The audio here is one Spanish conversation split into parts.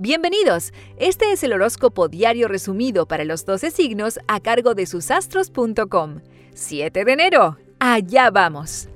Bienvenidos. Este es el horóscopo diario resumido para los 12 signos a cargo de susastros.com. 7 de enero. Allá vamos.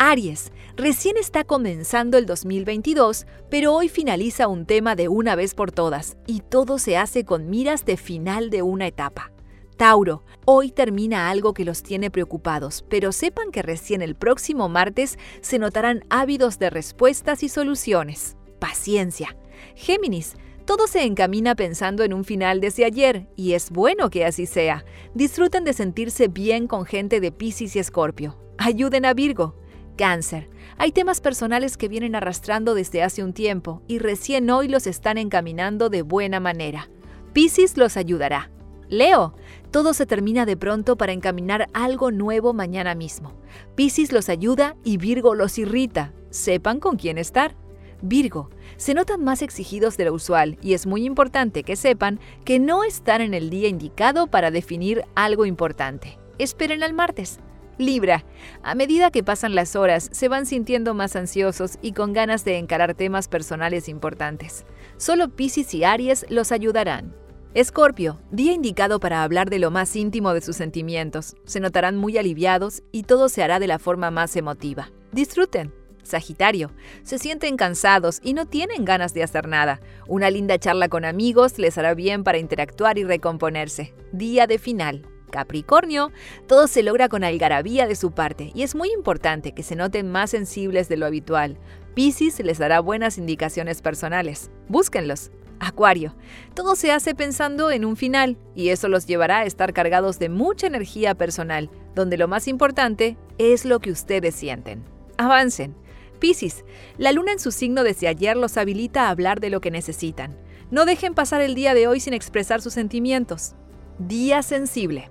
Aries, recién está comenzando el 2022, pero hoy finaliza un tema de una vez por todas y todo se hace con miras de final de una etapa. Tauro, hoy termina algo que los tiene preocupados, pero sepan que recién el próximo martes se notarán ávidos de respuestas y soluciones. Paciencia. Géminis, todo se encamina pensando en un final desde ayer, y es bueno que así sea. Disfruten de sentirse bien con gente de Pisces y Escorpio. Ayuden a Virgo. Cáncer. Hay temas personales que vienen arrastrando desde hace un tiempo y recién hoy los están encaminando de buena manera. Piscis los ayudará. Leo, todo se termina de pronto para encaminar algo nuevo mañana mismo. Piscis los ayuda y Virgo los irrita. Sepan con quién estar. Virgo, se notan más exigidos de lo usual y es muy importante que sepan que no están en el día indicado para definir algo importante. Esperen al martes. Libra. A medida que pasan las horas, se van sintiendo más ansiosos y con ganas de encarar temas personales importantes. Solo Pisces y Aries los ayudarán. Escorpio, día indicado para hablar de lo más íntimo de sus sentimientos. Se notarán muy aliviados y todo se hará de la forma más emotiva. Disfruten. Sagitario, se sienten cansados y no tienen ganas de hacer nada. Una linda charla con amigos les hará bien para interactuar y recomponerse. Día de final. Capricornio, todo se logra con algarabía de su parte y es muy importante que se noten más sensibles de lo habitual. Piscis les dará buenas indicaciones personales. Búsquenlos. Acuario, todo se hace pensando en un final y eso los llevará a estar cargados de mucha energía personal, donde lo más importante es lo que ustedes sienten. Avancen. Piscis, la luna en su signo desde ayer los habilita a hablar de lo que necesitan. No dejen pasar el día de hoy sin expresar sus sentimientos. Día sensible.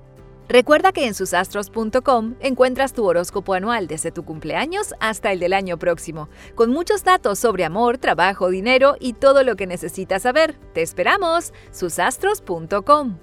Recuerda que en susastros.com encuentras tu horóscopo anual desde tu cumpleaños hasta el del año próximo, con muchos datos sobre amor, trabajo, dinero y todo lo que necesitas saber. ¡Te esperamos! susastros.com